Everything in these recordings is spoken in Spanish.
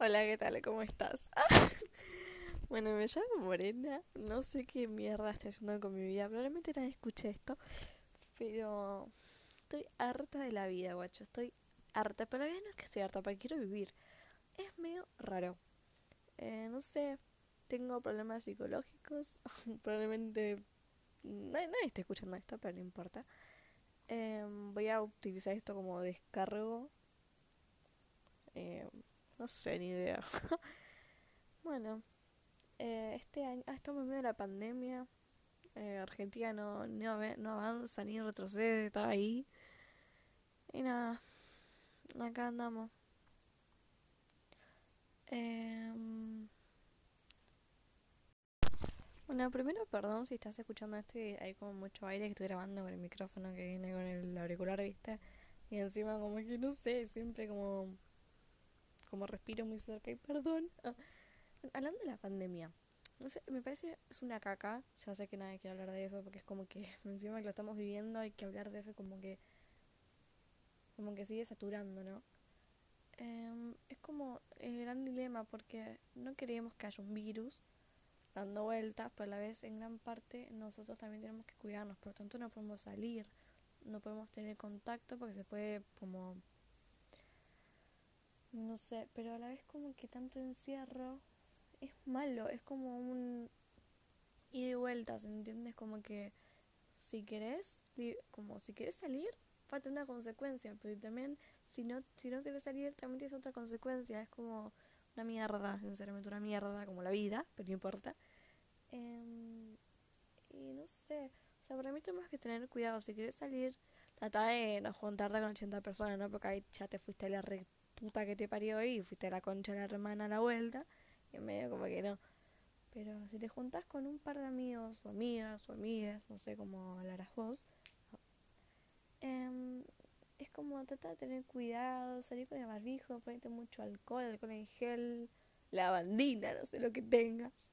Hola, ¿qué tal? ¿Cómo estás? bueno, me llamo Morena. No sé qué mierda estoy haciendo con mi vida. Probablemente nadie escuche esto. Pero estoy harta de la vida, guacho. Estoy harta. Pero la vida no es que estoy harta, porque quiero vivir. Es medio raro. Eh, no sé. Tengo problemas psicológicos. Probablemente nadie, nadie esté escuchando esto, pero no importa. Eh, voy a utilizar esto como descargo. Eh, no sé, ni idea. bueno, eh, este año, ah, estamos en medio de la pandemia. Eh, Argentina no, no, no avanza ni retrocede, está ahí. Y nada, acá andamos. Eh, bueno, primero, perdón si estás escuchando esto y hay como mucho aire que estoy grabando con el micrófono que viene con el auricular, ¿viste? Y encima como que no sé, siempre como como respiro muy cerca y perdón. Ah, hablando de la pandemia, no sé, me parece es una caca, ya sé que nadie quiere hablar de eso porque es como que encima que lo estamos viviendo hay que hablar de eso como que como que sigue saturando, ¿no? Eh, es como el gran dilema porque no queremos que haya un virus dando vueltas, pero a la vez en gran parte nosotros también tenemos que cuidarnos, por lo tanto no podemos salir, no podemos tener contacto porque se puede como no sé, pero a la vez como que tanto encierro es malo, es como un ida y vueltas, ¿entiendes? Como que si querés, como si querés salir, falta una consecuencia, pero también si no, si no querés salir, también tienes otra consecuencia, es como una mierda, sinceramente una mierda, como la vida, pero no importa. Eh, y no sé, o sea, para mí tenemos que tener cuidado, si querés salir, trata de no juntarte con 80 personas, ¿no? Porque ahí ya te fuiste a la puta que te parió y fuiste a la concha de la hermana a la vuelta. Y en medio como que no. Pero si te juntas con un par de amigos o amigas o amigas, no sé cómo hablarás vos, eh, es como tratar de tener cuidado, salir con el barbijo, ponerte mucho alcohol, alcohol en gel, lavandina, no sé lo que tengas.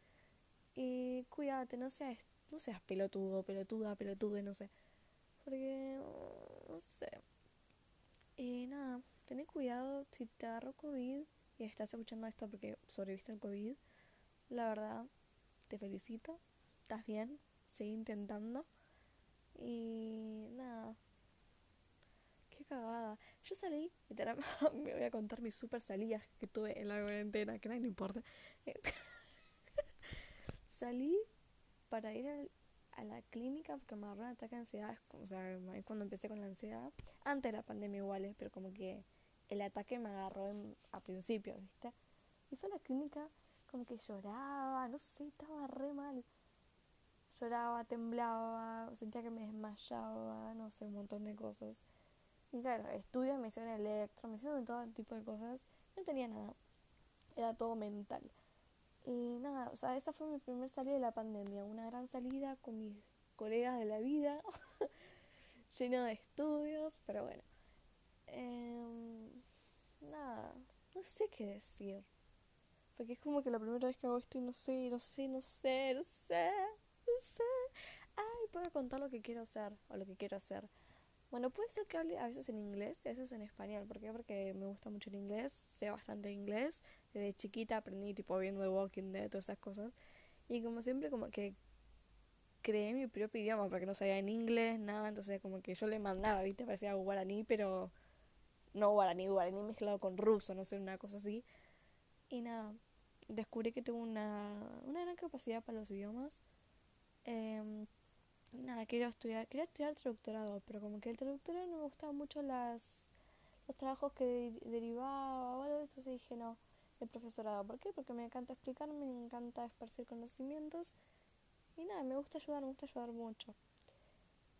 Y cuídate, no seas, no seas pelotudo, pelotuda, pelotude, no sé. Porque, no sé. Y nada, ten cuidado si te agarró COVID y estás escuchando esto porque sobreviviste al COVID. La verdad, te felicito. Estás bien. Sigue intentando. Y nada. Qué cagada. Yo salí, me voy a contar mis super salidas que tuve en la cuarentena, que nadie le importa. salí para ir al a la clínica porque me agarró un ataque de ansiedad. O sea, es cuando empecé con la ansiedad. Antes de la pandemia igual, pero como que el ataque me agarró a principio, ¿viste? Y fue a la clínica como que lloraba, no sé, estaba re mal. Lloraba, temblaba, sentía que me desmayaba, no sé, un montón de cosas. Y claro, estudios me hicieron electro, me hicieron todo tipo de cosas. No tenía nada. Era todo mental. Y nada, o sea, esa fue mi primer salida de la pandemia, una gran salida con mis colegas de la vida, lleno de estudios, pero bueno. Eh, nada, no sé qué decir. Porque es como que la primera vez que hago esto y no sé, no sé, no sé, no sé, no sé. Ay, puedo contar lo que quiero hacer o lo que quiero hacer. Bueno, puede ser que hable a veces en inglés y a veces en español. ¿Por qué? Porque me gusta mucho el inglés, sé bastante inglés. Desde chiquita aprendí, tipo, viendo The Walking Dead, todas esas cosas. Y como siempre, como que creé mi propio idioma, porque no sabía en inglés, nada. Entonces, como que yo le mandaba, ¿viste? Parecía guaraní, pero no guaraní, guaraní mezclado con ruso, no sé, una cosa así. Y nada, descubrí que tengo una, una gran capacidad para los idiomas. Eh, nada, quería estudiar, quería estudiar traductorado, pero como que el traductorado no me gustaban mucho las los trabajos que derivaba o algo, entonces dije no, el profesorado. ¿Por qué? Porque me encanta explicar, me encanta esparcir conocimientos y nada, me gusta ayudar, me gusta ayudar mucho.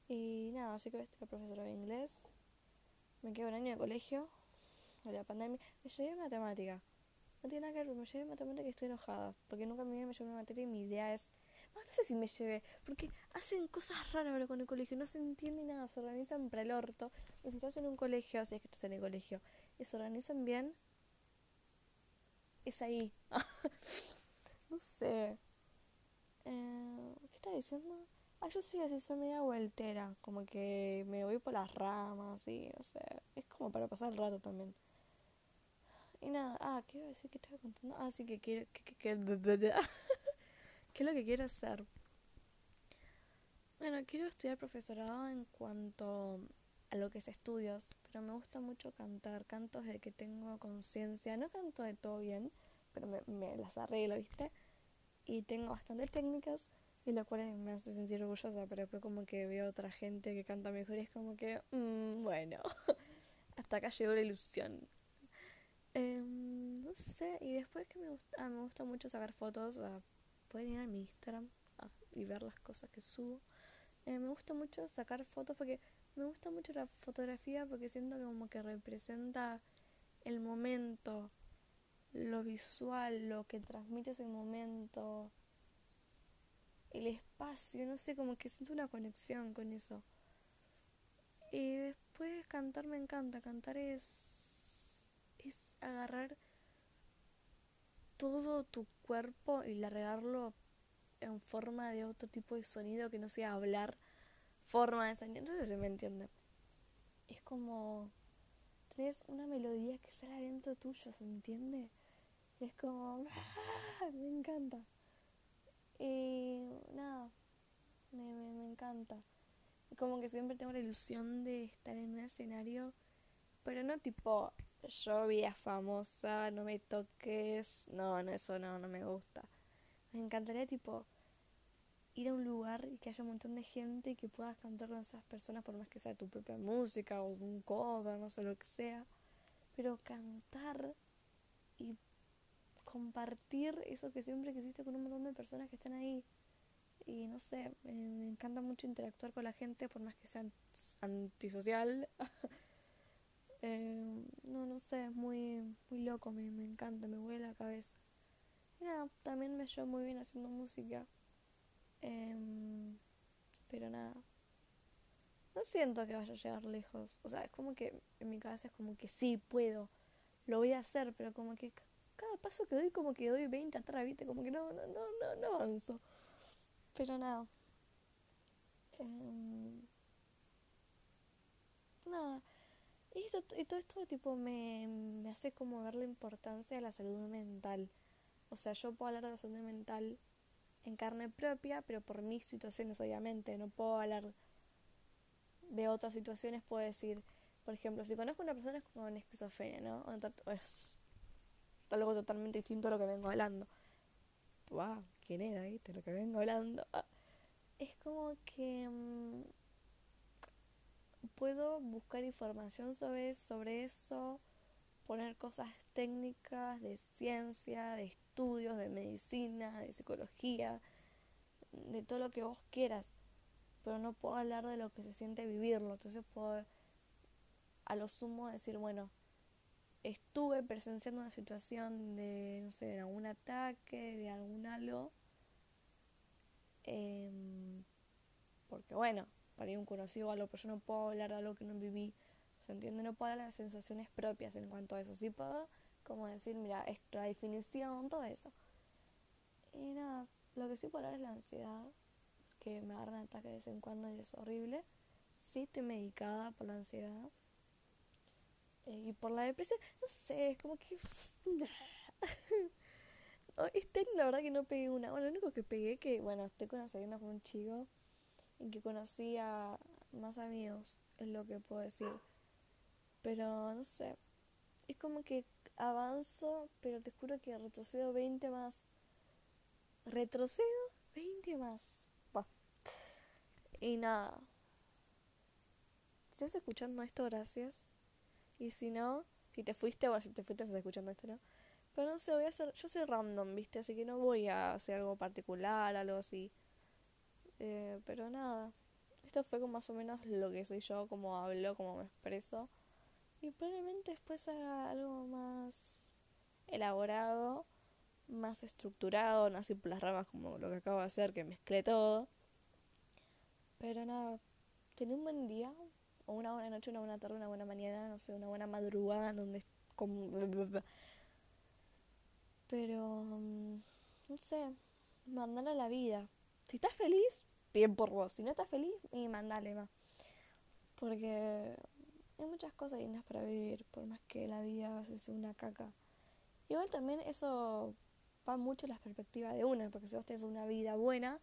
Y nada, así que voy a estudiar profesorado de inglés. Me quedo un año de colegio, de la pandemia. Me llevé matemática. No tiene nada que ver, me llevé matemática y estoy enojada, porque nunca me llevé matemática y mi idea es no sé si me llevé, porque hacen cosas raras ahora con el colegio, no se entiende nada, se organizan para el orto. Y si estás en un colegio, si es que estás en el colegio, y se organizan bien, es ahí. no sé. Eh, ¿Qué está diciendo? Ah, yo sí, así soy media vueltera, como que me voy por las ramas y no sé, es como para pasar el rato también. y nada, ah, ¿qué iba a decir que estaba contando? Ah, sí que quiero, que, que, que, ¿qué es lo que quiero hacer? Bueno, quiero estudiar profesorado en cuanto a lo que es estudios, pero me gusta mucho cantar, cantos de que tengo conciencia, no canto de todo bien, pero me, me las arreglo, ¿viste? Y tengo bastantes técnicas y lo cual me hace sentir orgullosa, pero después como que veo otra gente que canta mejor y es como que, mmm, bueno, hasta acá llegó la ilusión. Eh, no sé, y después que me gusta, ah, me gusta mucho sacar fotos, pueden ir a mi Instagram y ver las cosas que subo. Eh, me gusta mucho sacar fotos porque me gusta mucho la fotografía porque siento que como que representa el momento, lo visual, lo que transmite ese momento el espacio, no sé, como que siento una conexión con eso. Y después cantar me encanta, cantar es es agarrar todo tu cuerpo y largarlo en forma de otro tipo de sonido que no sea hablar, forma de sonido, entonces se me entiende. Es como tenés una melodía que sale adentro tuyo, ¿se entiende? Es como me encanta. Y nada, me, me, encanta. Como que siempre tengo la ilusión de estar en un escenario, pero no tipo yo vida famosa, no me toques, no, no, eso no, no me gusta. Me encantaría tipo ir a un lugar y que haya un montón de gente y que puedas cantar con esas personas por más que sea tu propia música o un cover, no sé lo que sea. Pero cantar y compartir eso que siempre quisiste con un montón de personas que están ahí. Y no sé, me, encanta mucho interactuar con la gente, por más que sea antisocial. eh, no, no sé, es muy, muy loco, me, me encanta, me huele la cabeza. Y nada, también me llevo muy bien haciendo música. Em, pero nada, no siento que vaya a llegar lejos. O sea, es como que en mi cabeza es como que sí, puedo, lo voy a hacer, pero como que cada paso que doy como que doy 20 atrás, ¿viste? Como que no, no, no, no, no avanzo. Pero nada. Em, nada. Y, esto, y todo esto tipo me, me hace como ver la importancia de la salud mental. O sea, yo puedo hablar de la salud mental en carne propia, pero por mis situaciones, obviamente. No puedo hablar de otras situaciones, puedo decir, por ejemplo, si conozco a una persona con esquizofrenia, ¿no? O es algo totalmente distinto a lo que vengo hablando. ¡Wow! ¿Quién era, viste? Lo que vengo hablando. Ah, es como que mm, puedo buscar información sobre, sobre eso, poner cosas técnicas de ciencia, de estudios, de medicina, de psicología, de todo lo que vos quieras. Pero no puedo hablar de lo que se siente vivirlo. Entonces puedo a lo sumo decir, bueno, estuve presenciando una situación de, no sé, de algún ataque, de algún algo, em, porque bueno, para ir un conocido o algo, pero yo no puedo hablar de algo que no viví, ¿se entiende? No puedo hablar de sensaciones propias en cuanto a eso, sí puedo como decir, mira, esta definición, todo eso. Y nada, lo que sí puedo hablar es la ansiedad, que me agarran ataques de vez en cuando y es horrible. Sí estoy medicada por la ansiedad, eh, y por la depresión, no sé, es como que... este la verdad que no pegué una. Bueno, lo único que pegué que, bueno, estoy conociendo con un chico y que conocí a más amigos, es lo que puedo decir. Pero no sé, es como que avanzo, pero te juro que retrocedo 20 más. Retrocedo 20 más. Y nada. ¿Estás escuchando esto? Gracias. Y si no, si te fuiste, o si te fuiste, estás escuchando esto, ¿no? Pero no sé, voy a hacer. Yo soy random, ¿viste? Así que no voy a hacer algo particular, algo así. Eh, pero nada. Esto fue como más o menos lo que soy yo, como hablo, como me expreso. Y probablemente después haga algo más elaborado, más estructurado, no así por las ramas como lo que acabo de hacer, que mezclé todo. Pero nada, tenía un buen día, o una buena noche, una buena tarde, una buena mañana, no sé, una buena madrugada, donde. Pero, mm, no sé, mandale a la vida. Si estás feliz, bien por vos. Si no estás feliz, y mandale más. Porque hay muchas cosas lindas para vivir, por más que la vida a sea una caca. Igual también eso va mucho en la perspectiva de una, porque si vos tenés una vida buena,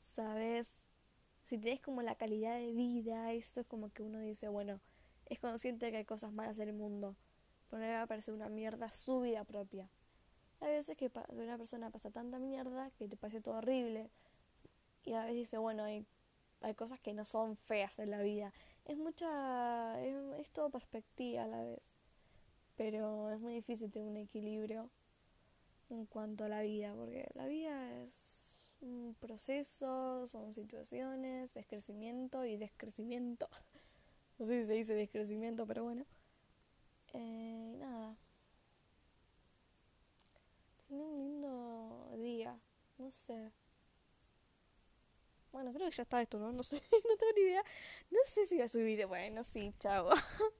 sabes, si tenés como la calidad de vida, eso es como que uno dice, bueno, es consciente que hay cosas malas en el mundo, pero no le va a parecer una mierda su vida propia. Hay veces que una persona pasa tanta mierda que te parece todo horrible, y a veces dice, bueno, hay, hay cosas que no son feas en la vida. Es mucha, es, es todo perspectiva a la vez, pero es muy difícil tener un equilibrio en cuanto a la vida, porque la vida es un proceso, son situaciones, es crecimiento y descrecimiento. No sé si se dice descrecimiento, pero bueno. Eh, nada. Tiene un lindo día, no sé. Bueno, creo que ya está esto, ¿no? No sé, no tengo ni idea. No sé si voy a subir. Bueno, sí, chao.